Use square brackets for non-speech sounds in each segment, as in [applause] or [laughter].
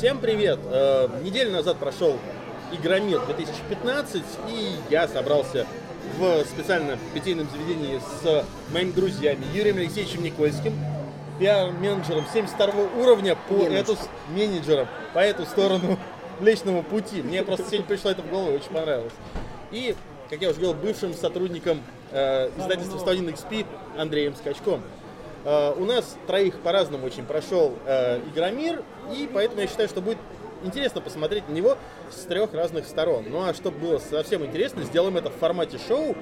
Всем привет! Э, неделю назад прошел Игромир 2015, и я собрался в специально питейном заведении с моими друзьями Юрием Алексеевичем Никольским, пиар-менеджером 72 уровня по эту, менеджером по эту сторону [laughs] Млечного Пути. Мне просто сегодня пришло это в голову, очень понравилось. И, как я уже говорил, бывшим сотрудником э, издательства 101 XP Андреем Скачком. Э, у нас троих по-разному очень прошел э, Игромир, и поэтому я считаю, что будет интересно посмотреть на него с трех разных сторон. Ну а чтобы было совсем интересно, сделаем это в формате шоу,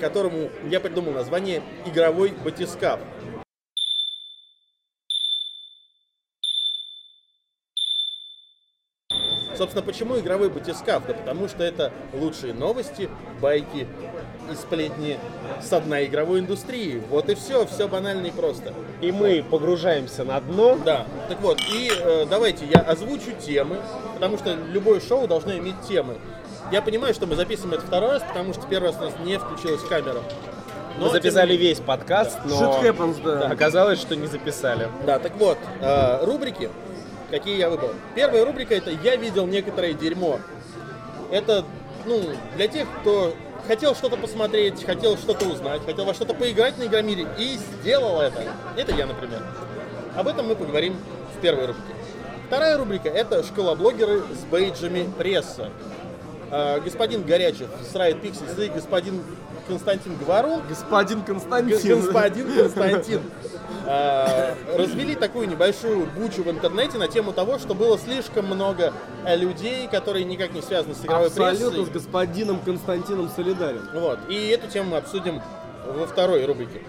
которому я придумал название «Игровой батискаф». Собственно, почему игровой батискаф? Да потому что это лучшие новости, байки сплетни с дна игровой индустрии. Вот и все, все банально и просто. И мы погружаемся на дно. Да. Так вот, и э, давайте я озвучу темы, потому что любое шоу должно иметь темы. Я понимаю, что мы записываем это второй раз, потому что первый раз у нас не включилась камера. Но, мы записали тем... весь подкаст, но Shit happens, да. [laughs] оказалось, что не записали. Да, так вот, э, рубрики, какие я выбрал. Первая рубрика это «Я видел некоторое дерьмо». Это, ну, для тех, кто хотел что-то посмотреть, хотел что-то узнать, хотел во что-то поиграть на Игромире и сделал это. Это я, например. Об этом мы поговорим в первой рубрике. Вторая рубрика – это школа-блогеры с бейджами пресса. А, господин Горячев с Riot Pixels и господин Константин Говорун. Господин Константин. Господин Константин. А, развели такую небольшую бучу в интернете на тему того, что было слишком много э, людей, которые никак не связаны с игровой Абсолютно прессой. Абсолютно с господином Константином солидарен. Вот. И эту тему мы обсудим во второй рубрике.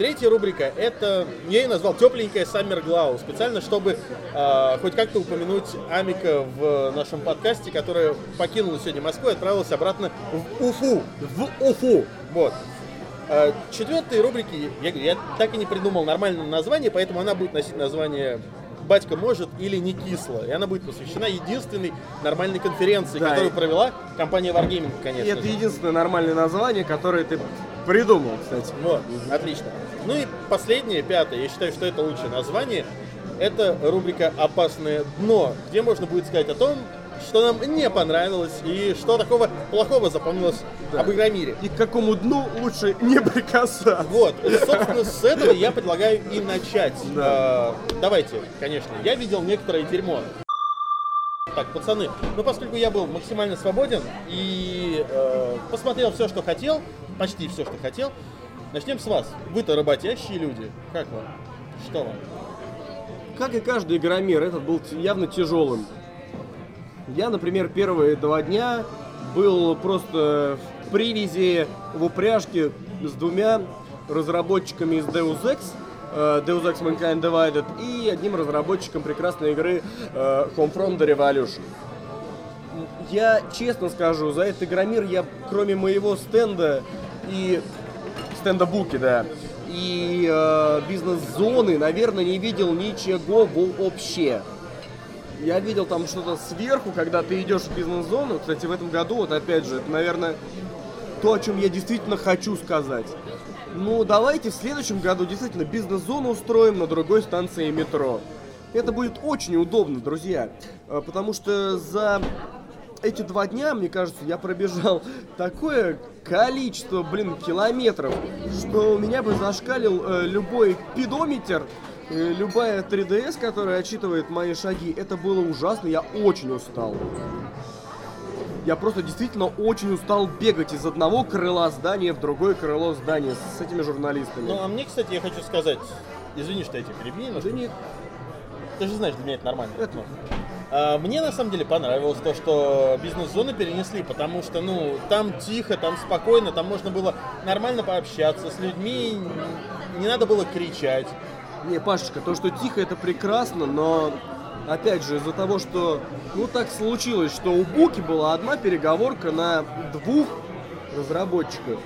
Третья рубрика – это, я ее назвал «Тепленькая Саммер Глау», специально, чтобы э, хоть как-то упомянуть Амика в нашем подкасте, которая покинула сегодня Москву и отправилась обратно в Уфу. В Уфу. Вот. Э, четвертой рубрики, я, я так и не придумал нормальное название, поэтому она будет носить название батька может или не кисло. И она будет посвящена единственной нормальной конференции, да, которую провела компания Wargaming, конечно. И это же. единственное нормальное название, которое ты придумал, кстати. Вот, отлично. Ну и последнее, пятое, я считаю, что это лучшее название, это рубрика «Опасное дно», где можно будет сказать о том, что нам не понравилось и что такого плохого запомнилось да. об Игромире. И к какому дну лучше не прикасаться. Вот, и, собственно, с этого я предлагаю и начать. Да. А, давайте, конечно, я видел некоторое дерьмо. Так, пацаны, ну поскольку я был максимально свободен и э, посмотрел все, что хотел, почти все, что хотел, Начнем с вас. Вы-то работящие люди. Как вам? Что вам? Как и каждый игромир, этот был явно тяжелым. Я, например, первые два дня был просто в привязи в упряжке с двумя разработчиками из Deus Ex, э, Deus Ex Mankind Divided и одним разработчиком прекрасной игры э, Homefront The Revolution. Я честно скажу, за этот игромир я, кроме моего стенда и стендабуки, да. И э, бизнес-зоны, наверное, не видел ничего вообще. Я видел там что-то сверху, когда ты идешь в бизнес-зону. Кстати, в этом году, вот опять же, это, наверное, то, о чем я действительно хочу сказать. Ну, давайте в следующем году действительно бизнес-зону устроим на другой станции метро. Это будет очень удобно, друзья. Э, потому что за эти два дня, мне кажется, я пробежал [laughs] такое количество, блин, километров, что у меня бы зашкалил э, любой пидометр, любая 3DS, которая отчитывает мои шаги. Это было ужасно, я очень устал. Я просто действительно очень устал бегать из одного крыла здания в другое крыло здания с этими журналистами. Ну, а мне, кстати, я хочу сказать, извини, что я тебя перебью, Да нет. Ты же знаешь, для меня это нормально. Это... А, мне на самом деле понравилось то, что бизнес-зоны перенесли, потому что, ну, там тихо, там спокойно, там можно было нормально пообщаться с людьми, не надо было кричать. Не, Пашечка, то, что тихо, это прекрасно, но опять же, из-за того, что, ну, так случилось, что у Буки была одна переговорка на двух разработчиков,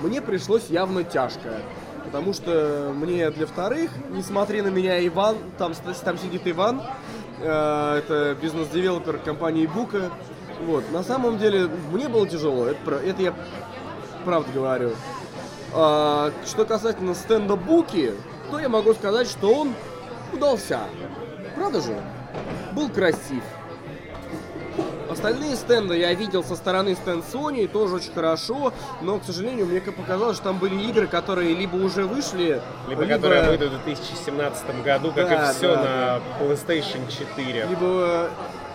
мне пришлось явно тяжко. Потому что мне для вторых, не смотри на меня, Иван, там, там сидит Иван, Э, это бизнес-девелопер компании Бука. Вот. На самом деле, мне было тяжело, это, это я правда говорю. А, что касательно стенда Буки, то я могу сказать, что он удался. Правда же? был красив. Остальные стенды я видел со стороны стенд Sony, тоже очень хорошо, но, к сожалению, мне показалось, что там были игры, которые либо уже вышли, Либо, которые выйдут в 2017 году, как Да, и все да, на PlayStation 4. либо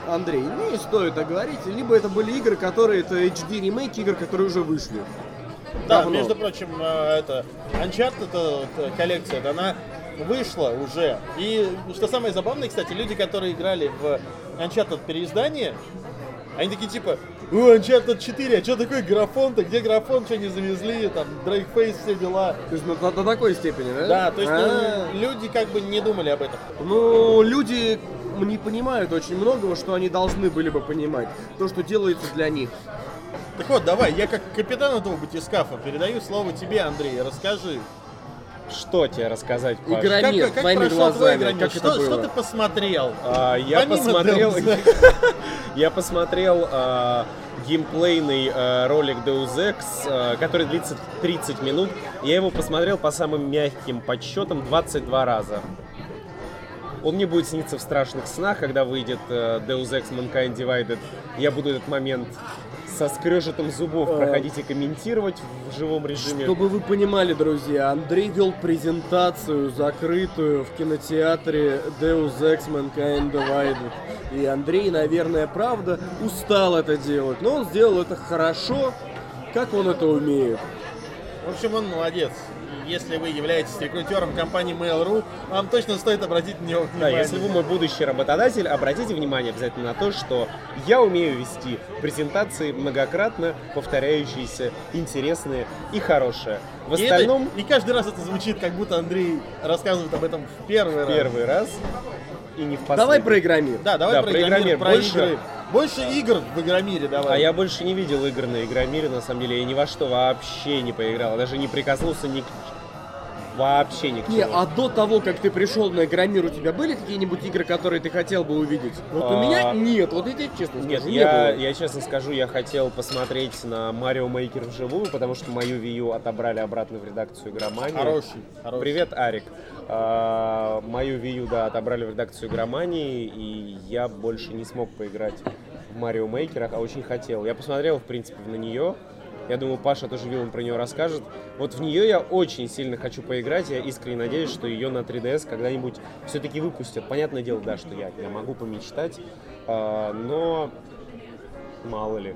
Андрей, ну не стоит так говорить, либо это были игры, которые это HD ремейки игр, которые уже вышли. Да, Давно. между прочим, э, это Uncharted это, это коллекция, она вышла уже. И что самое забавное, кстати, люди, которые играли в Uncharted переиздание, они такие типа, о, Uncharted 4, а что такое графон-то? Где графон, что не завезли, там, Дрейкфейс, все дела. То есть на, на- до такой степени, да? Да, то есть ну, А. люди как бы не думали об этом. Ну, люди не понимают очень многого, что они должны были бы понимать. То, что делается для них. Так вот, давай, я как капитан этого батискафа передаю слово тебе, Андрей, расскажи. Что тебе рассказать, Паш? Игра- Как, как твой глазами, Громир? как что, это было? что ты посмотрел? А, я Помимо посмотрел, [laughs] я посмотрел а, геймплейный а, ролик Deus Ex, а, который длится 30 минут. Я его посмотрел по самым мягким подсчетам 22 раза. Он мне будет сниться в страшных снах, когда выйдет э, Deus Ex Mankind Divided. Я буду этот момент со скрежетом зубов проходить и комментировать в живом режиме. Чтобы вы понимали, друзья, Андрей вел презентацию закрытую в кинотеатре Deus Ex Mankind Divided. И Андрей, наверное, правда, устал это делать. Но он сделал это хорошо, как он это умеет. В общем, он молодец. Если вы являетесь рекрутером компании Mail.ru, вам точно стоит обратить на него Да, внимание. если вы мой будущий работодатель, обратите внимание обязательно на то, что я умею вести презентации многократно повторяющиеся, интересные и хорошие. В И это- остальном, и каждый раз это звучит, как будто Андрей рассказывает об этом в первый раз. первый раз и не в последний. Давай про Игромир. Да, давай Да, про про Игромир, про Больше- игры. Больше игр в Игромире давай. А я больше не видел игр на Игромире, на самом деле. Я ни во что вообще не поиграл. Даже не прикоснулся ни к... Вообще ни к Не, а до того, как ты пришел на Игромир, у тебя были какие-нибудь игры, которые ты хотел бы увидеть? Вот у А, меня нет, вот я тебе честно Нет, скажу, не я, было. я честно скажу, я хотел посмотреть на Марио Мейкер вживую, потому что мою Wii U отобрали обратно в редакцию Игромании. Хороший, хороший. Привет, Арик. А, мою Wii U, да, отобрали в редакцию Игромании, и я больше не смог поиграть в Марио Мейкерах, а очень хотел. Я посмотрел, в принципе, на нее. Я думаю, Паша тоже Вилан про нее расскажет. Вот в нее я очень сильно хочу поиграть. Я искренне надеюсь, что ее на 3DS когда-нибудь все-таки выпустят. Понятное дело, да, что я, я могу помечтать, а, но мало ли.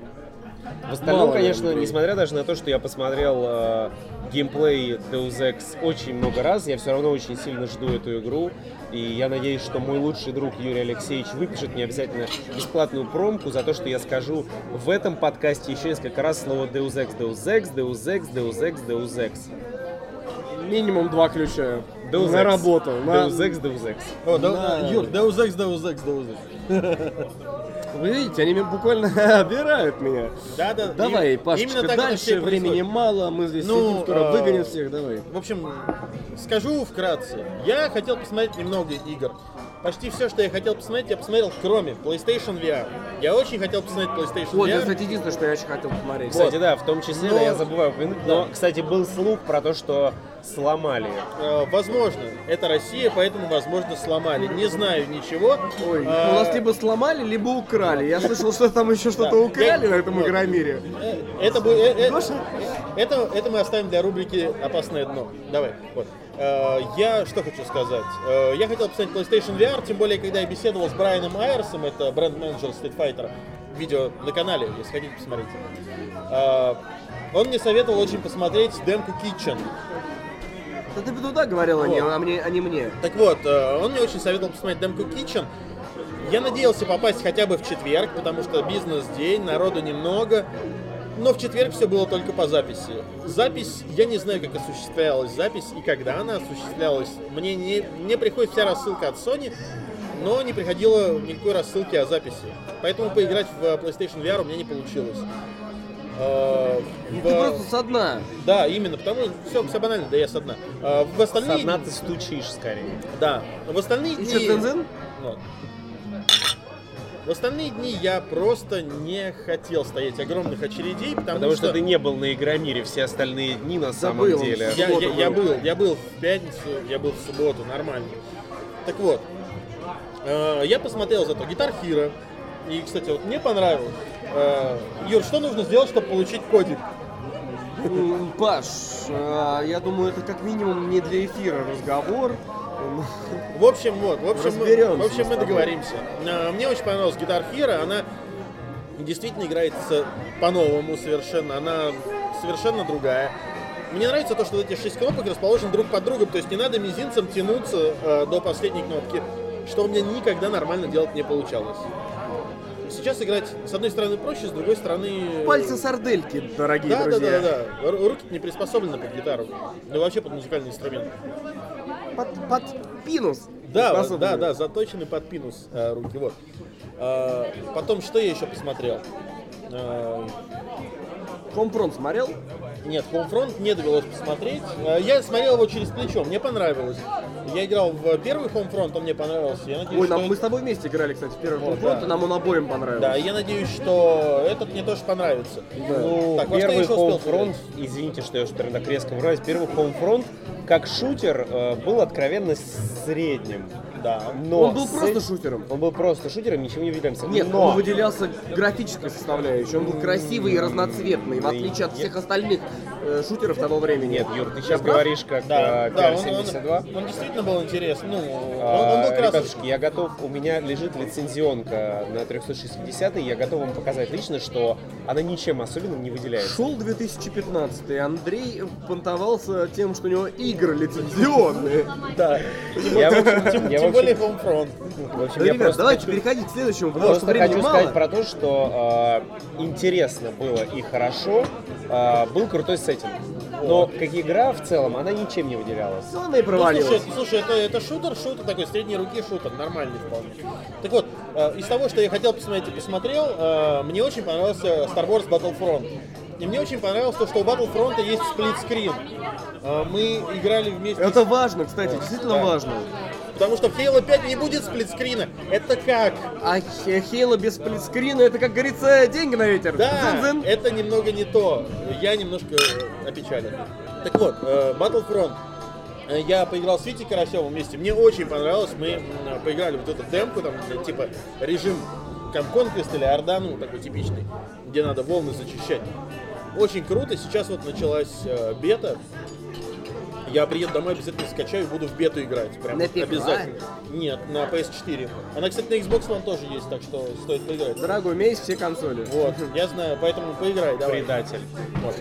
В остальном, Мало ли, конечно, Андрей. несмотря даже на то, что я посмотрел э, геймплей Deus Ex очень много раз, я все равно очень сильно жду эту игру. И я надеюсь, что мой лучший друг Юрий Алексеевич выпишет мне обязательно бесплатную промку за то, что я скажу в этом подкасте еще несколько раз слово Deus Ex, Deus Ex, Deus Ex, Deus Ex, Deus Ex. Минимум два ключа. Deus на Ex. работу. на- Deus Ex, Deus Ex. О, да. Юр, Deus Ex, Deus Ex, Deus Ex. [laughs] Вы видите, они меня буквально [laughs] обирают меня. Да, да. Давай, и- Пашечка, именно так дальше времени мало, мы здесь Ну, сидим, скоро а, выгонят всех, давай. В общем, скажу вкратце. Я хотел посмотреть немного игр. Почти все, что я хотел посмотреть, я посмотрел, кроме PlayStation VR. Я очень хотел посмотреть PlayStation Вот, VR. кстати, единственное, что я очень хотел посмотреть. Кстати, да, в том числе, Но- да, я забываю упомянуть, но, кстати, был слух про то, что сломали. Э, возможно, это Россия, поэтому, возможно, сломали. Не знаю ничего. Ой, А, у нас либо сломали, либо украли. Я слышал, что там еще что-то Да. украли Я- на этом. Игромире. э, Это, э, э, Гоша? это, это мы оставим для рубрики «Опасное дно». Давай, вот. Я что хочу сказать. Я хотел посмотреть PlayStation VR, тем более, когда я беседовал с Брайаном Айрсом, это бренд-менеджер Street Fighter, видео на канале, если хотите, посмотрите. Он мне советовал очень посмотреть демку Kitchen. Да ты бы туда говорил, Вот. а мне- а не мне. Так вот, э, он мне очень советовал посмотреть демку Kitchen. Я надеялся попасть хотя бы в четверг, потому что бизнес-день, народу немного. Но в четверг все было только по записи. Запись, я не знаю, как осуществлялась запись и когда она осуществлялась. Мне, не, мне приходит вся рассылка от Sony, но не приходило никакой рассылки о записи. Поэтому поиграть в PlayStation VR у меня не получилось. Э, в- Ты просто со дна. Да, именно, потому что все, все банально, да я со дна. Э, В Со остальные... дна ты стучишь скорее. Да, в остальные И дни... что, Тензин? Вот. В остальные дни я просто не хотел стоять огромных очередей, потому, Потому что ты не был на Игромире все остальные дни на самом Забыл. деле. я, я- я был. я был в пятницу, я был в субботу, нормально. Так вот, Э, Я посмотрел зато Guitar Hero. И, кстати, вот мне понравилось. Э, Юр, что нужно сделать, чтобы получить кодик? Паш, а, я думаю, это как минимум не для эфира разговор. В общем, вот, в общем, мы, в общем, мы договоримся. Э, Мне очень понравилась Guitar Hero, она действительно играется по-новому совершенно, она совершенно другая. Мне нравится то, что эти шесть кнопок расположены друг под другом, то есть не надо мизинцем тянуться э, до последней кнопки, что у меня никогда нормально делать не получалось. Сейчас играть с одной стороны проще, с другой стороны... Пальцы сардельки, дорогие Да, друзья. да, да, да. Руки не приспособлены под гитару. И вообще под музыкальный инструмент. Под, под пинус. Да, да, да, заточены под пинус э, руки. Вот. А, потом, что я еще посмотрел? А, Homefront смотрел? Нет, Homefront не довелось посмотреть. А, я смотрел его через плечо, мне понравилось. Я играл в первый Homefront, он мне понравился. Я надеюсь, Ой, что нам, мы это- с тобой вместе играли, кстати, в первый Homefront, да. нам он обоим понравился. Да, я надеюсь, что этот мне тоже понравится. Ну, Так, что первый еще успел Homefront, извините, что я уж так резко врываюсь, первый Homefront как шутер э, был откровенно средним. Да. Но Он был с просто шутером. Он был просто шутером, ничего не выделялся. Нет, но он выделялся графической составляющей. Он был красивый и разноцветный, в отличие от всех остальных э, шутеров того времени. Нет, Юр, ты сейчас говоришь как Да, э, да, он, он- PR-72. он действительно был интересный. Ну, он, он А, был красочный. Ребятушки, я готов, у меня лежит лицензионка на 360, и я готов вам показать лично, что она ничем особенным не выделяется. Шел 2015 Андрей понтовался тем, что у него игры лицензионные. Да. Я, в общем, Тем, я, в тем более Homefront. в общем, ребят, просто давайте хочу- переходить к следующему, потому что Просто времени хочу мало. сказать про то, что э, интересно было и хорошо, э, был крутой сеттинг. Но как игра в целом, она ничем не выделялась. Ну, она и Ну, провалилась. слушай, слушай, это, это шутер, шутер такой, средней руки шутер, нормальный вполне. Так вот, э, из того, что я хотел посмотреть и посмотрел, э, мне очень понравился Star Wars Battlefront. И мне очень понравилось то, что у Battlefront есть сплитскрин. Э, мы играли вместе Это важно, кстати, действительно Да. важно. Потому что в Halo 5 не будет сплитскрина. Это как? А Хейла без сплитскрина, это, как говорится, деньги на ветер. Да, Дзын-дзын. это немного не то. Я немножко опечален. Так вот, э, Battlefront. Э, Я поиграл с Витей Карасевым вместе. Мне очень понравилось. Мы поиграли в вот эту демку, там, э, типа режим Conquest или Орда, ну, такой типичный, где надо волны зачищать. Очень круто. Сейчас вот началась э, бета. Я приеду домой, обязательно скачаю и буду в бету играть. Прям На ПК? обязательно. Нет, на PS4. Она, кстати, на Xbox One тоже есть, так что стоит поиграть. Дорогой, у меня есть все консоли. Вот, я знаю, поэтому поиграй, давай. Предатель. Вот.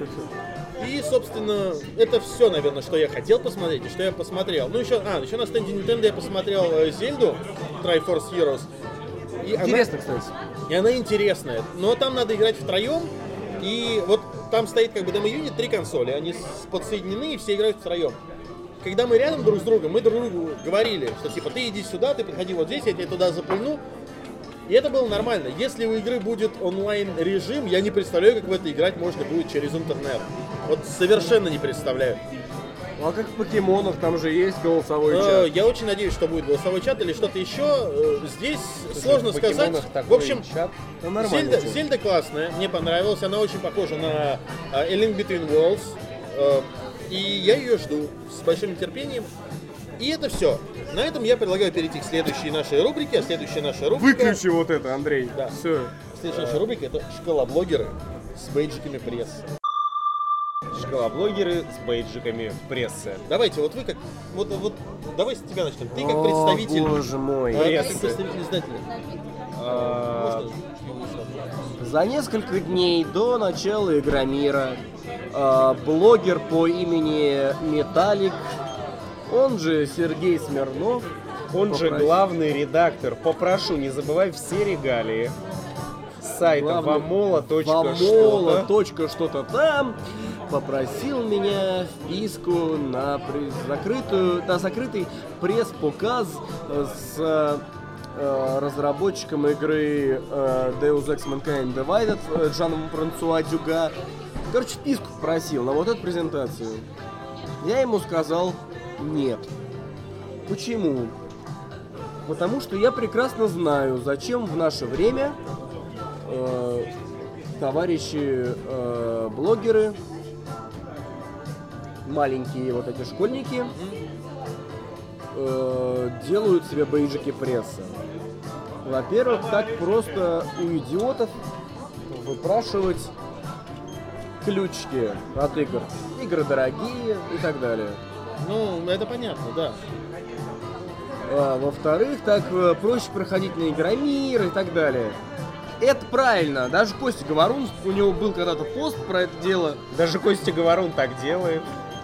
И, собственно, это все, наверное, что я хотел посмотреть и что я посмотрел. Ну, еще, а, еще на стенде Nintendo я посмотрел э, Зельду Triforce Heroes. И она- Интересно, кстати. и она интересная. Но там надо играть втроем. И вот там стоит как бы демо-юнит, три консоли. Они подсоединены и все играют втроем. Когда мы рядом друг с другом, мы друг другу говорили, что типа ты иди сюда, ты подходи вот здесь, я тебя туда запульну. И это было нормально. Если у игры будет онлайн режим, я не представляю, как в это играть можно будет через интернет. Вот совершенно не представляю. Ну, а как в покемонах, там же есть голосовой Э, чат. Я очень надеюсь, что будет голосовой чат или что-то еще. Э, Здесь сложно В сказать. В общем, чат. Ну. Зельда, классная, мне понравилась, она очень похожа на а, A Link Between Worlds, э, и я ее жду с большим нетерпением. И это все. На этом я предлагаю перейти к следующей нашей рубрике, а следующая наша рубрика... Выключи вот это, Андрей. Да. Все. Следующая наша рубрика это школоблогеры с бейджиками пресс. Школоблогеры с бейджиками в прессе. Давайте, вот вы как... Вот, вот давай с тебя начнем. Ты как О, представитель... боже мой. э, ты Прессы. как представитель издателя. А, За несколько дней до начала Игромира э, блогер по имени Металлик, он же Сергей Смирнов, Он же Попросил. главный редактор. Попрошу, не забывай все регалии. Сайта Главный- vamola.что-то. Точка что-то там, попросил меня вписку на закрытую, на закрытый пресс-показ э, с э, разработчиком игры э, Deus Ex Mankind Divided э, Джаном Франсуа Дюга. Короче, вписку попросил на вот эту презентацию. Я ему сказал нет. Почему? Потому что я прекрасно знаю, зачем в наше время э, товарищи э, блогеры, маленькие вот эти школьники, э, делают себе бейджики пресса? Во-первых, так просто у идиотов выпрашивать ключики от игр. Игры дорогие и так далее. Ну, это понятно, да. А, во-вторых, так э, проще проходить на Игромир и так далее. Это правильно. Даже Костя Говорун, у него был когда-то пост про это дело. Даже Костя Говорун так делает.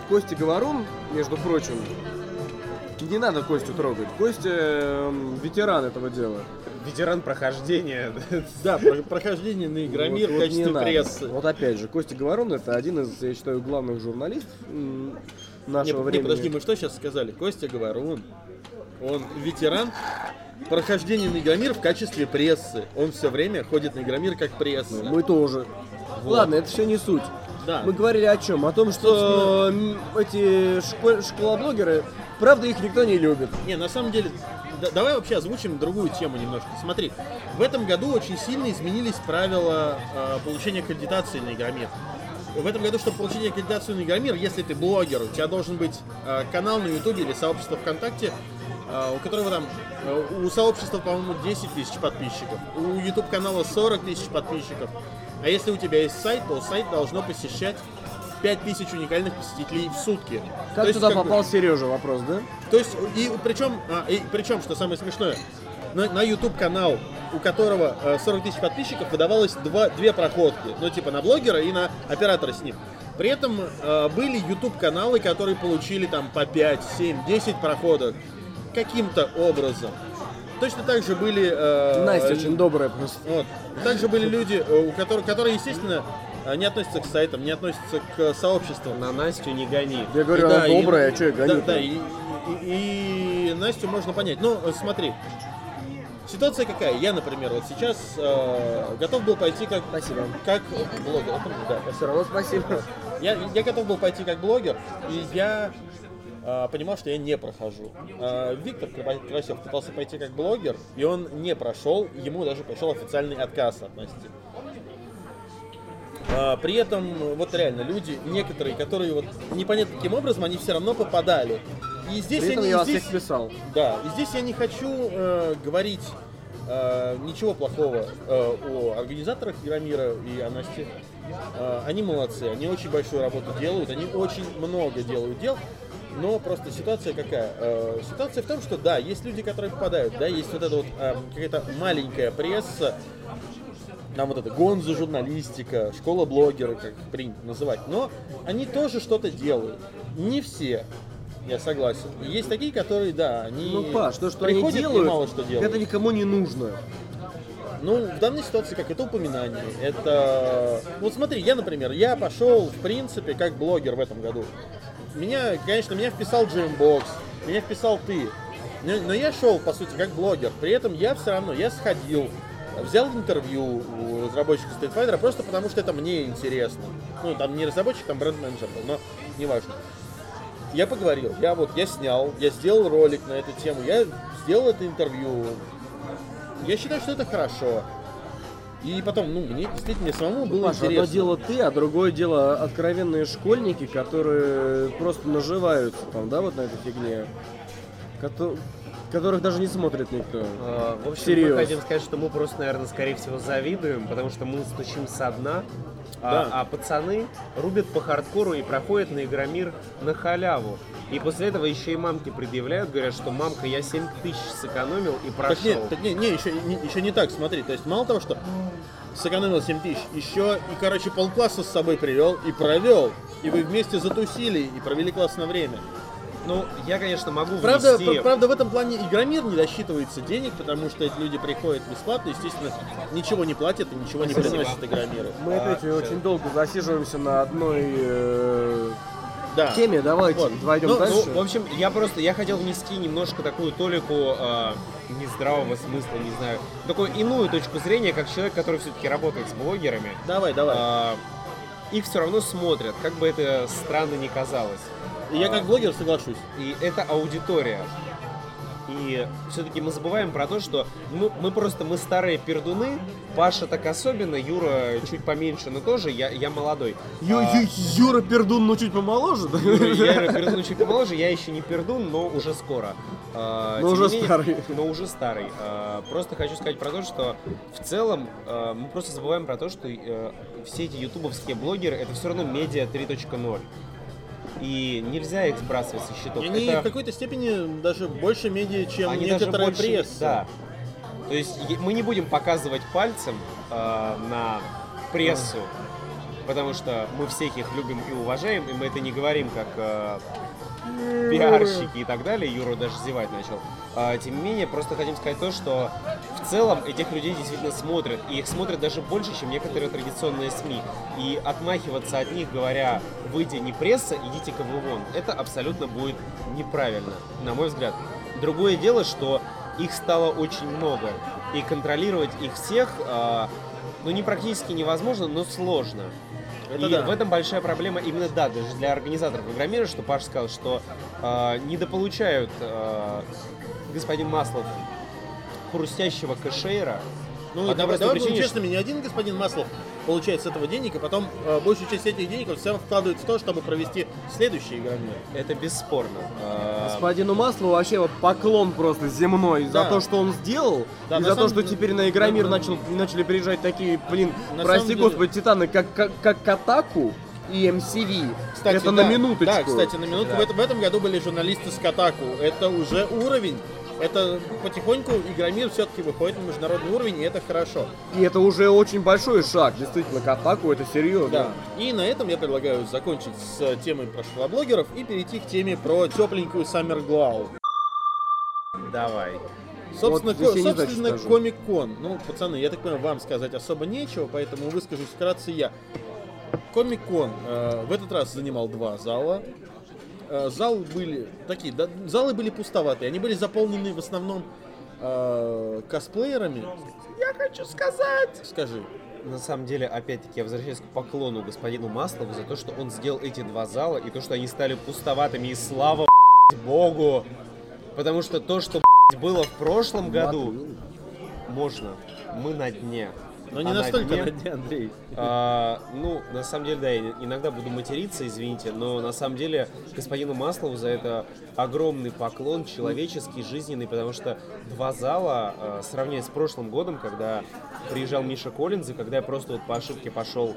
Костя Говорун, между прочим, не надо Костю трогать. Костя эм, ветеран этого дела. Ветеран прохождения. Да, про- прохождение на Игромир Вот- в вот качестве не надо. прессы. Вот опять же, Костя Говорун это один из, я считаю, главных журналистов Не, нашего не, времени. подожди, мы что сейчас сказали? Костя Говорун, он ветеран прохождения на Игромир в качестве прессы. Он все время ходит на Игромир как пресса. Мы тоже. Ладно, это все не суть. Да. Мы говорили о чем? О том, что м, эти школь- школоблогеры, правда, их никто не любит. Не, на самом деле, да- давай вообще озвучим другую тему немножко. Смотри, в этом году очень сильно изменились правила э, получения аккредитации на Игромир. В этом году, чтобы получить аккредитацию на Игромир, если ты блогер, у тебя должен быть э, канал на Ютубе или сообщество ВКонтакте, э, у которого там, э, у сообщества, по-моему, 10 тысяч подписчиков, у YouTube канала 40 тысяч подписчиков. А если у тебя есть сайт, то сайт должно посещать 5 тысяч уникальных посетителей в сутки. Как То есть, туда как бы- попал Сережа, вопрос, да? то есть, и причем, а, и причем, что самое смешное, на, на YouTube канал, у которого э, 40 тысяч подписчиков, выдавалось два, две проходки. Ну, типа на блогера и на оператора с ним. При этом э, были YouTube каналы, которые получили там по 5, 7, 10 проходок каким-то образом. Точно так же были... э, Настя очень добрая просто. вот. Также были люди, э, у которых, которые, естественно, э, не относятся к сайтам, не относятся к сообществам. На Настю не гони. Я говорю, И она да, и- добрая, а что я гоню? Да, да, и, и- и Настю можно понять. Ну, э, смотри, ситуация какая? Я, например, вот сейчас э, готов был пойти как, Спасибо. как блогер. Да, Все равно спасибо. я, я готов был пойти как блогер, и я понимал, что я не прохожу. Э, Виктор Карасев пытался пойти как блогер, и он не прошел, ему даже пришел официальный отказ от Насти. А, При этом, вот реально, люди, некоторые, которые вот непонятно каким образом, они все равно попадали. И здесь При этом не- я здесь- всех писал. да, и здесь я не хочу э, говорить э, ничего плохого э, о организаторах Яромира и о Насте. Э, они молодцы, они очень большую работу делают, они очень много делают дел. Но просто ситуация какая? Э, ситуация в том, что да, есть люди, которые попадают, да, есть вот эта вот э, какая-то маленькая пресса, там вот это гонза журналистика, школа блогеры, как принято называть. Но они тоже что-то делают. Не все, я согласен. И Есть такие, которые, да, они Ну, Паш, то, что они приходят и делают, мало что делают. это никому не нужно. Ну, в данной ситуации как это упоминание. Это... Вот смотри, я, например, я пошел, в принципе, как блогер в этом году. Меня, конечно, меня вписал Джеймбокс, меня вписал ты. Но, но я шел, по сути, как блогер. При этом я все равно, я сходил, взял интервью у разработчика Street Fighter просто потому, что это мне интересно. Ну, там не разработчик, там бренд-менеджер был, но неважно. Я поговорил, я вот, я снял, я сделал ролик на эту тему, я сделал это интервью, я считаю, что это хорошо. И потом, ну, мне действительно самому было Паша, одно интересно. дело ты, а другое дело откровенные школьники, которые просто наживаются там, да, вот на этой фигне. Кото- которых даже не смотрит никто. А, В общем, Всерьез. мы хотим сказать, что мы просто, наверное, скорее всего, завидуем, потому что мы стучим со дна, Да. а пацаны рубят по хардкору и проходят на Игромир на халяву. И после этого еще и мамки предъявляют, говорят, что мамка, я 7 тысяч сэкономил и прошел. Так нет, так не, не, еще, не, еще не так, смотри. То есть мало того, что сэкономил 7 тысяч, еще и, короче, полкласса с собой привел и провел. И вы вместе затусили и провели классное время. Ну, я, конечно, могу Правда, внести... пр- правда, в этом плане Игромир не досчитывается денег, потому что эти люди приходят бесплатно, естественно, ничего не платят и ничего не Спасибо. приносят Игромиру. Мы опять А, очень долго засиживаемся на одной э, Да. теме. Давайте Вот. пойдем Ну, дальше. Ну, в общем, я просто, я хотел внести немножко такую толику э, нездравого смысла, не знаю, такую иную точку зрения, как человек, который все-таки работает с блогерами. Давай, давай. А, их все равно смотрят, как бы это странно ни казалось. Я как блогер соглашусь. И это аудитория. И все-таки мы забываем про то, что мы, мы просто мы старые пердуны. Паша так особенно, Юра чуть поменьше, но тоже я, я молодой. Ю- А, Ю- Юра Пердун, ну чуть помоложе, да? Юра, пердун чуть помоложе, я еще не пердун, но уже скоро. А, Но уже не менее- старый. Но уже старый. А, Просто хочу сказать про то, что в целом а, мы просто забываем про то, что э, все эти ютубовские блогеры это все равно медиа 3.0. И нельзя их сбрасывать со счетов. И они Это- в какой-то степени даже больше медиа, чем они некоторая больше- пресса. Да. То есть мы не будем показывать пальцем э, на прессу, потому что мы всех их любим и уважаем, и мы это не говорим как э, пиарщики и так далее. Юра даже зевать начал. А, тем не менее, просто хотим сказать то, что в целом этих людей действительно смотрят, и их смотрят даже больше, чем некоторые традиционные СМИ. И отмахиваться от них, говоря, выйдя не пресса, идите-ка вы вон, это абсолютно будет неправильно, на мой взгляд. Другое дело, что их стало очень много, и контролировать их всех, а, ну, не практически невозможно, но сложно. Это и да. в этом большая проблема именно, да, даже для организаторов игромира, что Паш сказал, что э, недополучают э, господин Маслов хрустящего кэшейра. Ну, одной давай, давай будем причине, честными, ни один господин Маслов получает с этого денег, и потом э, большую часть этих денег он все равно вкладывает в то, чтобы провести следующий игромир. Это бесспорно. Э, Господину Маслу вообще вот поклон просто земной за Да. то, что он сделал, Да, и за то, что деле- теперь на Игромир Да, начал, начали приезжать такие, блин, На прости деле- господи, титаны, как, как, как Катаку и MCV. Кстати, Это да, на минуточку. Да, кстати, на минутку. Да. В, в этом году были журналисты с Катаку. Это уже уровень. Это потихоньку Игромир все-таки выходит на международный уровень, и это хорошо. И это уже очень большой шаг, действительно, Катаку это серьезно. Да. И на этом я предлагаю закончить с темой про школоблогеров и перейти к теме про тепленькую Summer Glow. давай. Собственно, Вот ко- собственно. Комик-кон. Ну, пацаны, я так понимаю, вам сказать особо нечего, поэтому выскажусь вкратце я. Комик-кон э, в этот раз занимал два зала. Э, залы были такие, да, залы были пустоватые, они были заполнены в основном э, косплеерами. Я хочу сказать! Скажи. На самом деле, опять-таки, я возвращаюсь к поклону господину Маслову за то, что он сделал эти два зала, и то, что они стали пустоватыми, и слава богу! Потому что то, что было в прошлом году, можно. Мы на дне. Но не А на настолько дне- на дне, Андрей. А, ну, на самом деле, да, я иногда буду материться, извините, но на самом деле господину Маслову за это огромный поклон, человеческий, жизненный, потому что два зала, а, сравняя с прошлым годом, когда приезжал Миша Коллинз, и когда я просто вот по ошибке пошел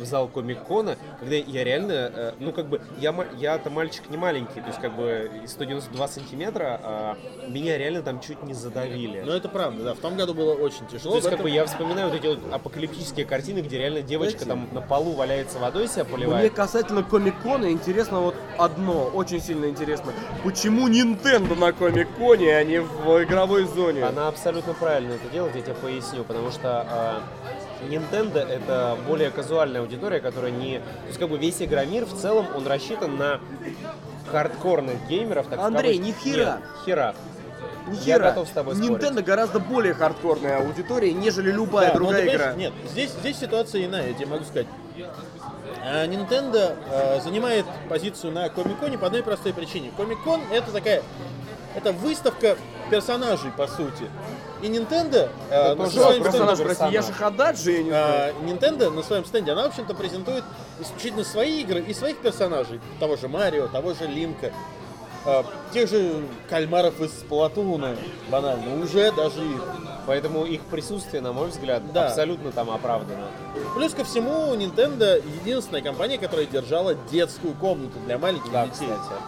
в зал Комик-Кона, когда я реально, э, ну как бы, я, я-то мальчик не маленький, то есть как бы 192 сантиметра, а меня реально там чуть не задавили. Но это правда, да. В том году было очень тяжело. То есть, в как этом- бы я вспоминаю вот эти вот апокалиптические картины, где реально девочка Знаете, там на полу валяется водой себя Мне поливает. касательно Комик-Кона интересно вот одно, очень сильно интересно. Почему Nintendo на Комик-Коне, а не в игровой зоне? Она абсолютно правильно это делает, я тебе поясню, потому что а, Nintendo это более казуальная аудитория, которая не... То есть как бы весь Игромир в целом, он рассчитан на хардкорных геймеров. Так Андрей, кавычках. ни хера. Нет, хера. Ни Я хера. готов с тобой Nintendo спорить. гораздо более хардкорная аудитория, нежели любая Да, но другая ты игра. Нет, здесь, здесь ситуация иная, я тебе могу сказать. А, Nintendo э, занимает позицию на Комик-Коне по одной простой причине. Комик-Кон это такая, это выставка персонажей, по сути. И Nintendo э, на своем персонаж, стенде- прости, я Хададжи, я не знаю. а, Nintendo на своем стенде, она, в общем-то, презентует исключительно свои игры и своих персонажей. Того же Марио, того же Линка, а, тех же кальмаров из Сплатуна, банально, уже даже их. Поэтому их присутствие, на мой взгляд, Да. абсолютно там оправдано. Плюс ко всему, Nintendo единственная компания, которая держала детскую комнату для маленьких Да, детей. кстати.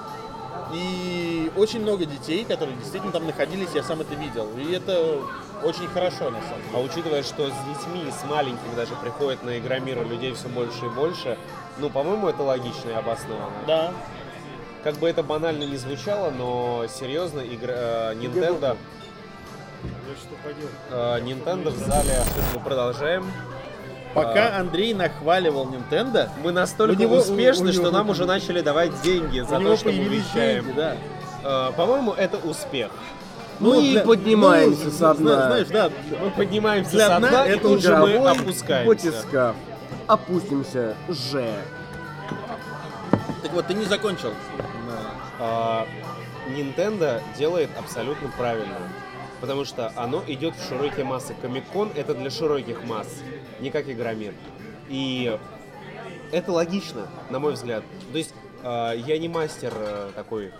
И очень много детей, которые действительно там находились, я сам это видел. И это очень хорошо, на самом А деле. учитывая, что с детьми, с маленькими даже приходит на Игромир людей все больше и больше, ну, по-моему, это логично и обоснованно. Да. Как бы это банально не звучало, но серьезно, игра, э, Nintendo... э, Nintendo в зале мы продолжаем. Пока Андрей нахваливал Nintendo, Мы настолько него- успешны, у- у что него- нам уже начали давать деньги за то, что мы вещаем. деньги, да. Э, По-моему, это успех. Мы для- поднимаемся ну, со дна. зна- Знаешь, да, Мы поднимаемся Для со дна дна, и это тут же мы опускаемся. батискаф. Опустимся же. так вот, ты не закончил. А, Nintendo делает абсолютно правильно. Потому что оно идет в широкие массы. Комик-кон это для широких масс, не как Игромир. И это логично, на мой взгляд. То есть э, я не мастер э, такой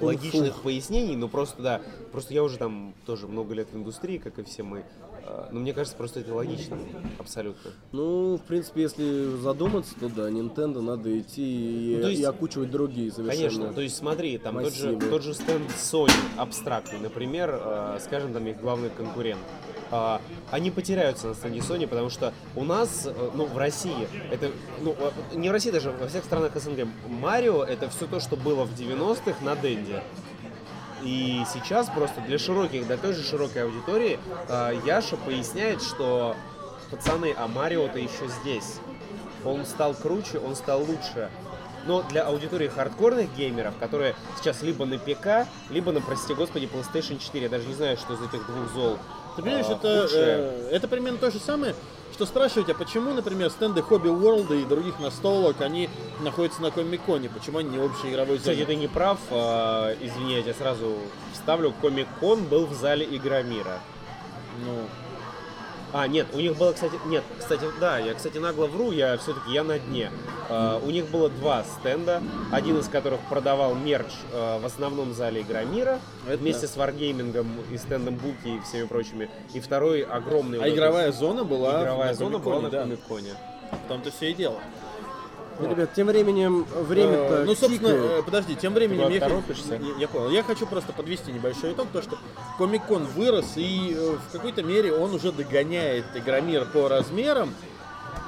логичных пояснений, но просто да, просто я уже там тоже много лет в индустрии, как и все мы. Э, Но мне кажется, просто это логично, абсолютно. Ну, в принципе, если задуматься, то да, Nintendo надо идти и, Ну, то есть- и окучивать другие совершенно. Конечно, то есть смотри, там тот же, тот же стенд Sony абстрактный, например, э, скажем, там их главный конкурент. А, они потеряются на стенде Sony, потому что у нас, э, ну, в России, это, ну, э, не в России даже, во всех странах СНГ, Марио это все то, что было в 90-х на Денде. И сейчас просто для широких, для той же широкой аудитории э, Яша поясняет, что пацаны, а Марио-то еще здесь. Он стал круче, он стал лучше. Но для аудитории хардкорных геймеров, которые сейчас либо на ПК, либо на, прости господи, PlayStation 4, я даже не знаю, что из этих двух зол. Ты понимаешь, а, это, э, это примерно то же самое, что спрашивать, а почему, например, стенды Хобби World и других настолок, они находятся на Комик-Коне, почему они не общей игровой Кстати, зоне? ты не прав, э, извини, я тебя сразу вставлю. Комик-кон был в зале Игромира. Ну, А, нет, у них было, кстати, нет, кстати, да, я, кстати, нагло вру, я все-таки, я на дне. Э, у них было два стенда, один из которых продавал мерч э, в основном зале Игромира, Это вместе да. с Wargaming и стендом Буки и всеми прочими. И второй огромный... а вот этот- игровая зона была игровая на зона была на да. Комик-коне. В том-то все и дело. Ну, ребят, тем временем время-то Э, ну, собственно, тикает. э, подожди, тем временем я, я, я понял. Я хочу просто подвести небольшой итог, то что Комик-кон вырос, и э, в какой-то мере он уже догоняет Игромир по размерам.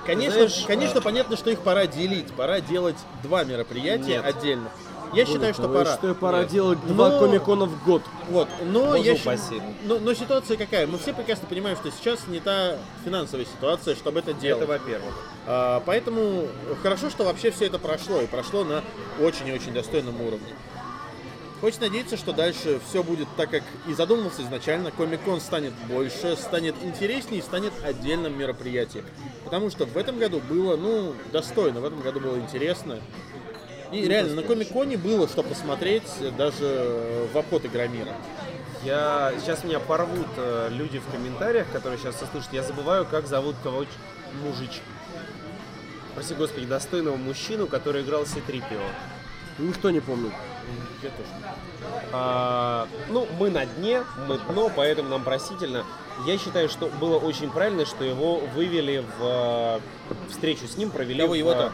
Конечно, Знаешь, конечно, а- понятно, что их пора делить, пора делать два мероприятия Нет. отдельно. Я считаю, что пора. Что пора Нет. делать два Но- комикона в год. Вот, но Боже я упаси. но, но ситуация какая? Мы все прекрасно понимаем, что сейчас не та финансовая ситуация, чтобы это делать. Это во-первых. А, поэтому хорошо, что вообще все это прошло, и прошло на очень и очень достойном уровне. Хочется надеяться, что дальше все будет так, как и задумывался изначально. Комик-кон станет больше, станет интереснее и станет отдельным мероприятием. Потому что в этом году было, ну, достойно, в этом году было интересно. И реально, на Комик-коне было что посмотреть даже в обход Игромира. Я сейчас меня порвут э, люди в комментариях, которые сейчас все слышат. Я забываю, как зовут того ч- мужич. Прости господи, достойного мужчину, который играл Ситрипио. Никто не помнит. Я тоже. А, ну, мы на дне, мы дно, поэтому нам простительно. Я считаю, что было очень правильно, что его вывели в э, встречу с ним, провели Кого в, его-то?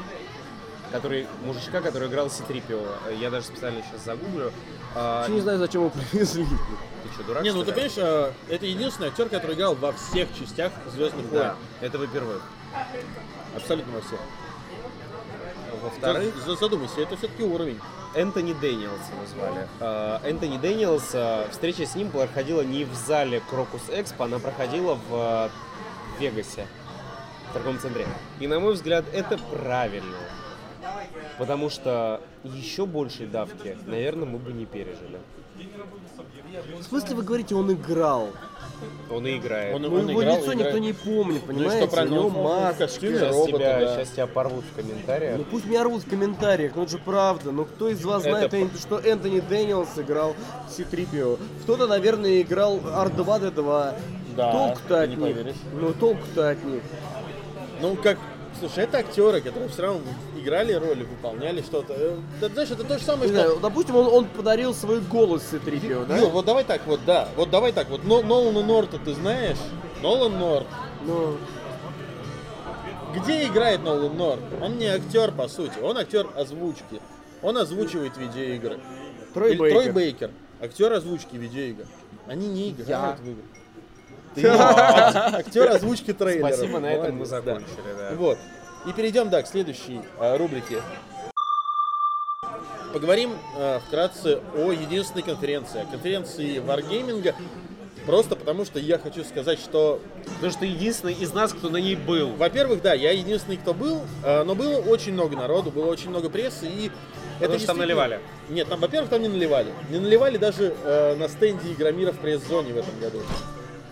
Который мужичка, который играл Ситрипио. Я даже специально сейчас загуглю. А, Вообще не знаю, зачем его привезли. ты что, дурак? Не, ну ты понимаешь, э, это единственный актер, который играл во всех частях Звездных войн. Да, это во-первых. Абсолютно во всех. Во-вторых, За- Задумайся, это все-таки уровень. Энтони Дэниелса назвали. Э, Энтони Дэниелс, э, встреча с ним проходила не в зале Крокус Экспо, она проходила в э, Вегасе, в торговом центре. И на мой взгляд, это правильно. Потому что еще большей давки, наверное, мы бы не пережили. В смысле вы говорите, он играл? Он и играет. Он- Ну, его играл, лицо играет. никто не помнит, Ну понимаете? что правильно, у него он- он в маска. костюме сейчас, робота, тебя, да. сейчас тебя порвут в комментариях. Ну пусть меня рвут в комментариях, но это же правда. Ну кто из вас Это знает, что Энтони Дэниелс играл Ситрипио? Кто-то, наверное, играл R2-D2. Да, Толку-то ты от не них. поверишь. Ну толку-то от них. Ну, как... Слушай, это актеры, которые все равно играли роли, выполняли что-то. Э, Да, знаешь, это то же самое, Не что... знаю, допустим, он, он подарил свой голос Ситрипио, да? Юр, вот давай так вот, да. Вот давай так вот. Но, Нолана Норта ты знаешь? Нолан Норт. Ну, Где играет Нолан Норт? Он не актер, по сути. Он актер озвучки. Он озвучивает видеоигры. Трой Или Бейкер. Трой Бейкер. Актер озвучки видеоигр. Они не играют в игры. [laughs] Ты Ну, актер озвучки трейлеров. Спасибо, на этом мы закончили, да. Вот. И перейдем, да, к следующей э, рубрике. Поговорим э, вкратце о единственной конференции, о конференции Wargaming. Просто потому, что я хочу сказать, что, Потому что ты единственный из нас, кто на ней был. во-первых, да, я единственный, кто был, э, но было очень много народу, было очень много прессы, и Потому что там наливали. Нет, там, во-первых, там не наливали. Не наливали даже э, на стенде Игромира в пресс-зоне в этом году.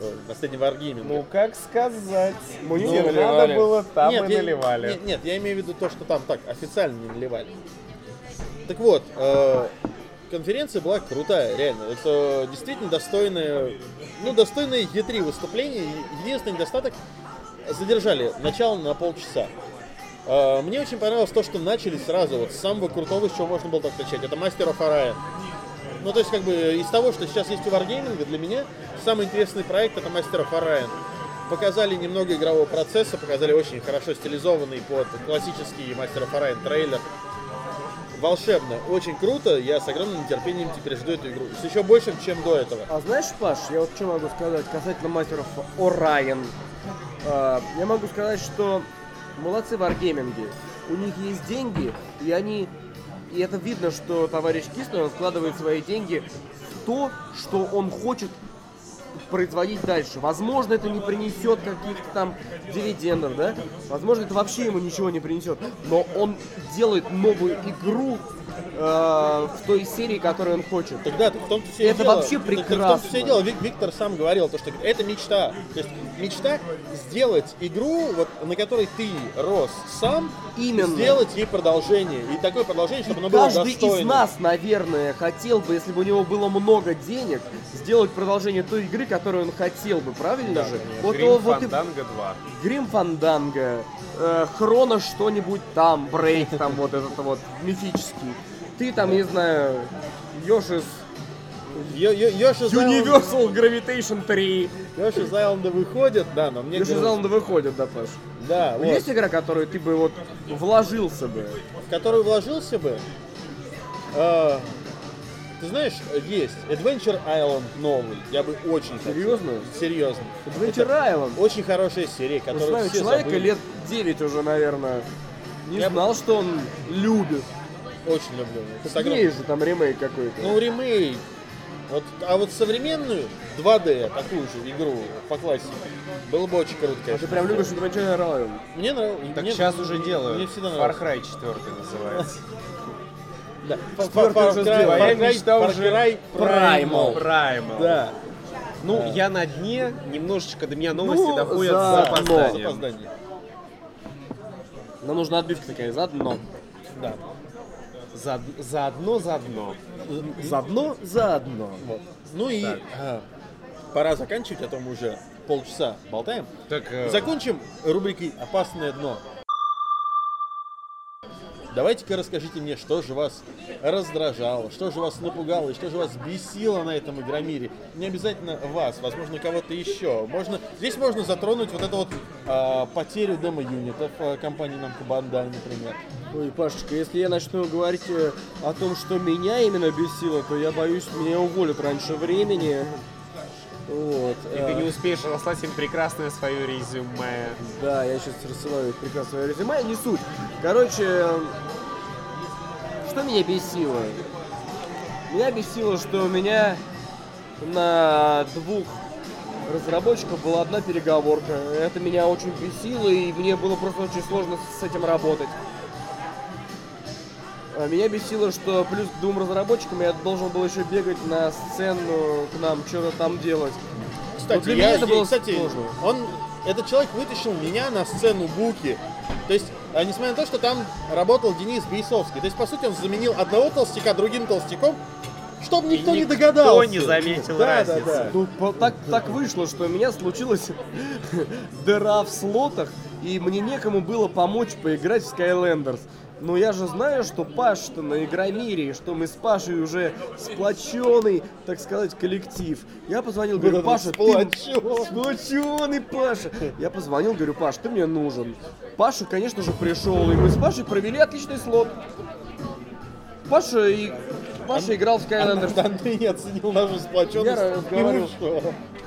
Э, стенде Wargaming. Ну, как сказать? Мне Где наливали. надо было, там нет, и я- наливали. Нет, нет, я имею в виду то, что там так официально не наливали. Так вот, э, конференция была крутая, реально. Это действительно достойное, ну, достойное E3 выступление. Единственный недостаток задержали начало на полчаса. А, Мне очень понравилось то, что начали сразу вот с самого крутого, с чего можно было так начать. Это Master of Orion. Ну, то есть, как бы, из того, что сейчас есть у Wargaming, для меня самый интересный проект это of Orion. Показали немного игрового процесса, показали очень хорошо стилизованный под классический of Orion трейлер. Волшебно, очень круто, я с огромным нетерпением теперь жду эту игру. С еще большим, чем до этого. А знаешь, Паш, я вот что могу сказать касательно мастеров Orion. А, я могу сказать, что молодцы в Wargaming. У них есть деньги, и они... И это видно, что товарищ Кислый, он вкладывает свои деньги в то, что он хочет производить дальше. Возможно, это не принесет каких-то там дивидендов, да? Возможно, это вообще ему ничего не принесет. Но он делает новую игру э, в той серии, которую он хочет. Тогда в том-то все Это дело. вообще Так- так В том-то прекрасно. все дело. Вик- Виктор сам говорил, то, что это мечта. То есть мечта сделать игру, вот, на которой ты рос сам, Именно. сделать ей продолжение. И такое продолжение, чтобы оно было Каждый достойно. из нас, наверное, хотел бы, если бы у него было много денег, сделать продолжение той игры, которую он хотел бы, правильно Да, же? конечно. Вот, Грим о, вот и Фанданго 2. Грим Фанданга, э, Хроно что-нибудь там, Брейк там вот этот вот мифический. Ты там, не знаю, Йошис Йоши Universal Gravitation 3. Йоши Зайланда выходит, да, но мне Йоши кажется- Зайланда выходит, да, Паш? Да, вот. Есть игра, которую ты бы вот вложился бы? в которую вложился бы. э, ты знаешь, есть Adventure Island новый. Я бы очень хотел. Серьезно? Серьезно. Adventure Island. Очень хорошая серия, Ну, которую знаю, все человека забыли. лет 9 уже, наверное. Не Я знал, что он любит. Очень люблю. Это Есть же там ремейк какой-то. Ну, ремейк. Вот, а вот современную 2D, такую же игру по классике, было бы очень круто, А ты конечно. прям любишь Adventure Island? Мне нравится. Так мне, сейчас уже делают. Мне всегда Far нравилось. Cry 4 называется. [laughs] Да. Far Cry-. Far Far Primal. Primal. Да. Ну, я на дне, немножечко до меня новости Ну, доходят за- опозданием. Нам нужна отбивка такая, заодно. Да. За- Заодно, заодно. Заодно, заодно. Вот. Ну и Так. а, пора заканчивать, а то мы уже полчаса болтаем. Так, э, Закончим рубрикой «Опасное дно». Давайте-ка расскажите мне, что же вас раздражало, что же вас напугало и что же вас бесило на этом игромире. Не обязательно вас, возможно, кого-то еще. Можно, здесь можно затронуть вот эту вот а, потерю демо-юнитов а, компании Namco Bandai, например. Ой, Пашечка, если я начну говорить э, о том, что меня именно бесило, то я боюсь, меня уволят раньше времени. Вот. и э, ты не успеешь разослать им прекрасное свое резюме. Да, я сейчас рассылаю прекрасное резюме, не суть. Короче, э, что меня бесило? Меня бесило, что у меня на двух разработчиков была одна переговорка. Это меня очень бесило, и мне было просто очень сложно с этим работать. А Меня бесило, что плюс к двум разработчикам я должен был еще бегать на сцену к нам, что-то там делать. Кстати, для я, меня это было кстати, сложно. он, этот человек вытащил меня на сцену Буки. То есть, а, несмотря на то, что там работал Денис Бейсовский, то есть, по сути, он заменил одного толстяка другим толстяком, чтобы никто не никто догадался. не заметил да, разницы. Да, да. Ну, по- так, так вышло, что у меня случилась [laughs] дыра в слотах, и мне некому было помочь поиграть в Skylanders. Но я же знаю, что Паш-то на Игромире, что мы с Пашей уже сплоченный, так сказать, коллектив. Я позвонил, говорю, Паша, ты... Сплоченный Паша. Я позвонил, говорю, Паш, ты мне нужен. Паша, конечно же, пришел, и мы с Пашей провели отличный слот. Паша, и... Паша играл в Skylanders. Андрей не оценил нашу сплоченность. Я и ушел.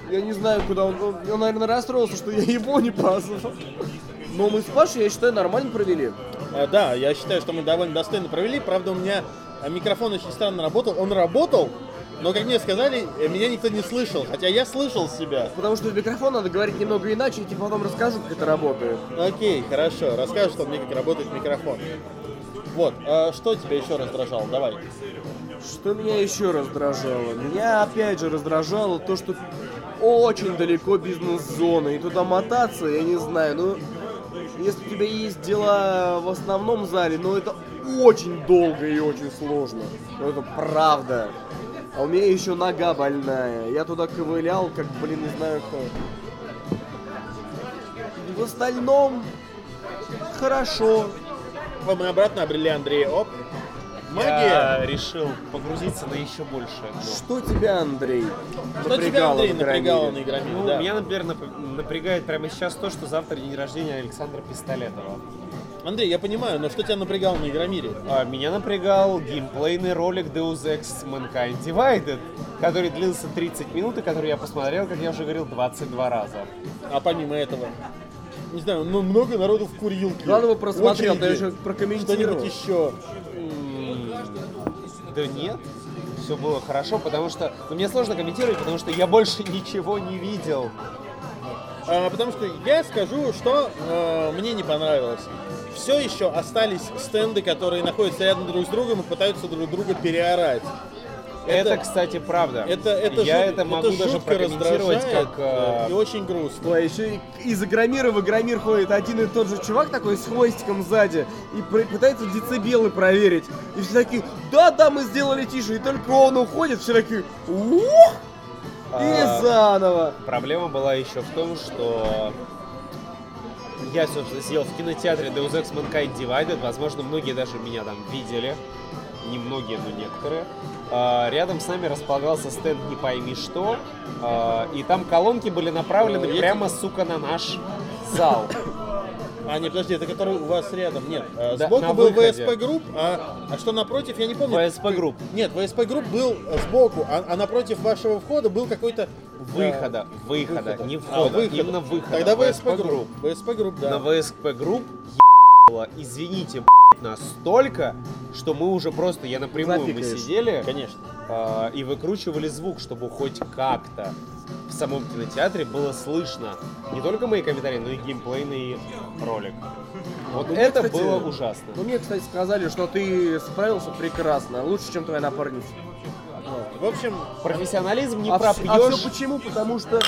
Я не знаю, куда он, он, он, наверное, расстроился, что я его не позвал. Но мы с Пашей, я считаю, нормально провели. А, да, я считаю, что мы довольно достойно провели. Правда, у меня микрофон очень странно работал. Он работал, но, как мне сказали, э, меня никто не слышал. Хотя я слышал себя. Потому что в микрофон надо говорить немного иначе, и тебе потом расскажу, как это работает. Окей, хорошо. Расскажешь что мне, как работает микрофон. Вот, а что тебя еще раздражало? Давай. Что меня еще раздражало? Меня опять же раздражало то, что очень далеко бизнес-зона, и туда мотаться, я не знаю, ну... если у тебя есть дела в основном зале, но это очень долго и очень сложно. Ну, это правда. А у меня еще нога больная. Я туда ковылял, как, блин, не знаю кто. В остальном хорошо. Мы обратно обрели Андрея. Оп. Магия. Я решил погрузиться на еще большее дно. Что тебя, Андрей, Что тебя, Андрей, напрягало на Игромире? Ну, да. меня, например, нап- напрягает прямо сейчас то, что завтра день рождения Александра Пистолетова. Андрей, я понимаю, но что тебя напрягало на Игромире? А, меня напрягал геймплейный ролик Deus Ex Mankind Divided, который длился 30 минут и который я посмотрел, как я уже говорил, 22 раза. А помимо этого? Не знаю, ну много народу в курилке. Главное, просмотрел, Очереди. ты еще прокомментировал. Что-нибудь еще. Да нет, все было хорошо, потому что... Ну, мне сложно комментировать, потому что я больше [laughs] ничего не видел. А, потому что я скажу, что э, мне не понравилось. Все еще остались стенды, которые находятся рядом друг с другом и пытаются друг друга переорать. Это, кстати, правда. это, это я жут- это могу даже жутко прокомментировать как... э, э, и очень грустно. Ой, еще из Игромира в Игромир ходит один и тот же чувак такой с хвостиком сзади и пытается децибелы проверить. И все такие, да-да, мы сделали тише. И только он уходит, все такие, ух! И А, заново. Проблема была еще в том, что я, собственно, сидел в кинотеатре Deus Ex Mankind Divided. Возможно, многие даже меня там видели. Не многие, но некоторые. А, Рядом с нами располагался стенд «Не пойми что». а, И там колонки были направлены Ну, я прямо, сука, на наш зал. А, не, подожди, это который у вас рядом. Нет, э, Да, сбоку был выходе. VSP Group, а, а что напротив, я не помню. VSP Group. Нет, VSP Group был э, сбоку, а, а напротив вашего входа был какой-то... э, Выхода, выхода, не А, входа, выхода. именно выхода. Тогда VSP VSP Group. VSP Group, да. на VSP Group ебало, извините, настолько, что мы уже просто, я напрямую, мы Запикаешь. сидели Конечно. а, и выкручивали звук, чтобы хоть как-то в самом кинотеатре было слышно не только мои комментарии, но и геймплейный ролик. Вот Ну, мне, это кстати, было ужасно. Ну, мне, кстати, сказали, что ты справился прекрасно, лучше, чем твоя напарница. В общем, Профессионализм не а, пропьешь. а все почему? Потому что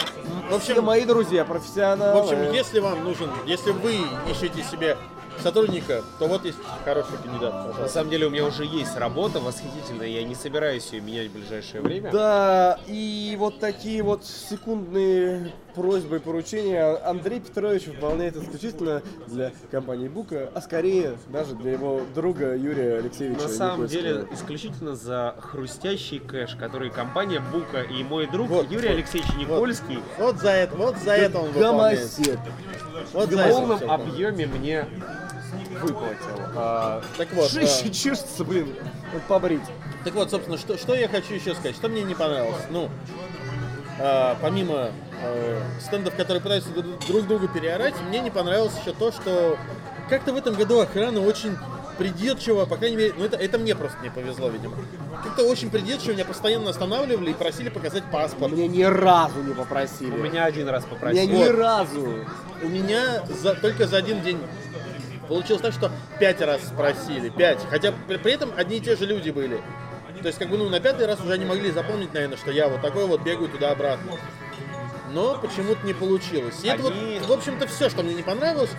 В общем- все мои друзья профессионалы. в общем, если вам нужен, если вы ищете себе сотрудника, то вот есть хороший кандидат, На пожалуйста. самом деле у меня уже есть работа восхитительная, я не собираюсь ее менять в ближайшее время. Да, и вот такие вот секундные просьбы и поручения Андрей Петрович выполняет исключительно для компании Бука, а скорее даже для его друга Юрия Алексеевича На самом Никольского. деле, исключительно за хрустящий кэш, который компания Бука и мой друг Вот, Юрий вот, Алексеевич Никольский Вот за это, вот за это он выполняет. Гомосек. Вот в за это полном объеме мне выплатил. А, Так вот, Шище э, чешется, блин, вот побрить. так вот, собственно, что, что я хочу еще сказать, что мне не понравилось. Ну, э, помимо э, стендов, которые пытаются друг друг друга переорать, мне не понравилось еще то, что как-то в этом году охрана очень придирчиво, по крайней мере, ну это, это мне просто не повезло, видимо. Как-то очень придирчиво меня постоянно останавливали и просили показать паспорт. Мне ни разу не попросили. у меня один раз Меня попросил. ни Вот. разу. У меня за, только за один день получилось так, что пять раз спросили, пять. Хотя при, при этом одни и те же люди были. То есть, как бы, ну, на пятый раз уже они могли запомнить, наверное, что я вот такой вот бегаю туда-обратно. Но почему-то не получилось. И это Они- вот, в общем-то, все, что мне не понравилось.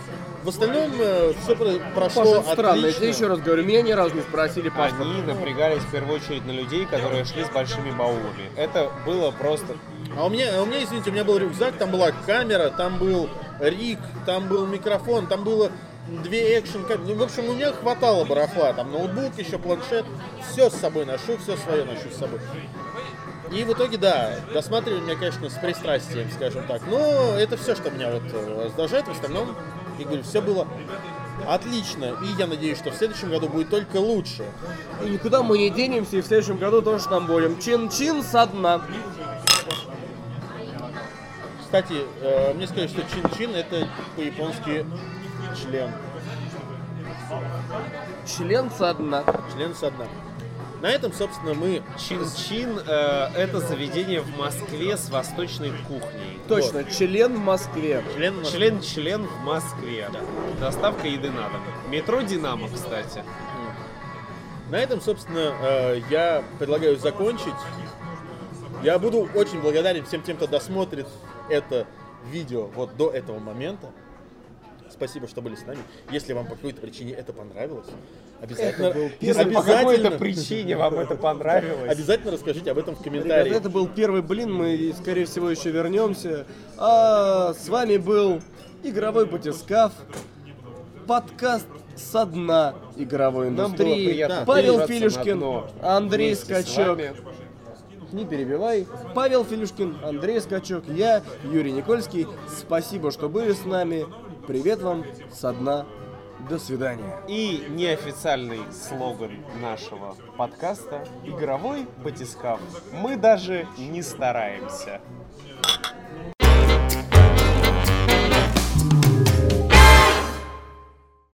В остальном все прошло Паша, это странно, я отлично. тебе еще раз говорю, меня ни разу не спросили паспорт. Они напрягались в первую очередь на людей, которые шли с большими баулами. Это было просто... А у меня, а у меня, извините, у меня был рюкзак, там была камера, там был рик, там был микрофон, там было две экшен Ну, в общем, у меня хватало барахла. Там ноутбук, еще планшет. Все с собой ношу, все свое ношу с собой. И в итоге, да, досматривали меня, конечно, с пристрастием, скажем так. Но это все, что меня вот э, раздражает. В остальном, я говорю, все было отлично. И я надеюсь, что в следующем году будет только лучше. И никуда мы не денемся, и в следующем году тоже там будем. Чин-чин со дна. Кстати, э, мне сказали, что чин-чин это по-японски член. Член со дна. Член со дна. На этом, собственно, мы... Чин-чин э, это заведение в Москве с восточной кухней. Точно, член в Москве. Член, Член-член в Москве. Доставка еды на дом. Метро Динамо, кстати. На этом, собственно, э, я предлагаю закончить. Я буду очень благодарен всем тем, кто досмотрит это видео вот до этого момента. Спасибо, что были с нами. Если вам по какой-то причине это понравилось, обязательно, был Если по обязательно- какой-то причине вам это понравилось, обязательно расскажите об этом в Ребята, комментариях. это был первый блин, мы, скорее всего, еще вернемся. А с вами был игровой батискаф, подкаст со дна игровой индустрии. приятно Павел Филюшкин, Андрей Скачок. Не перебивай. Павел Филюшкин, Андрей Скачок, я, Юрий Никольский. Спасибо, что были с нами. Привет вам со дна. До свидания. И неофициальный слоган нашего подкаста «Игровой батискаф». Мы даже не стараемся.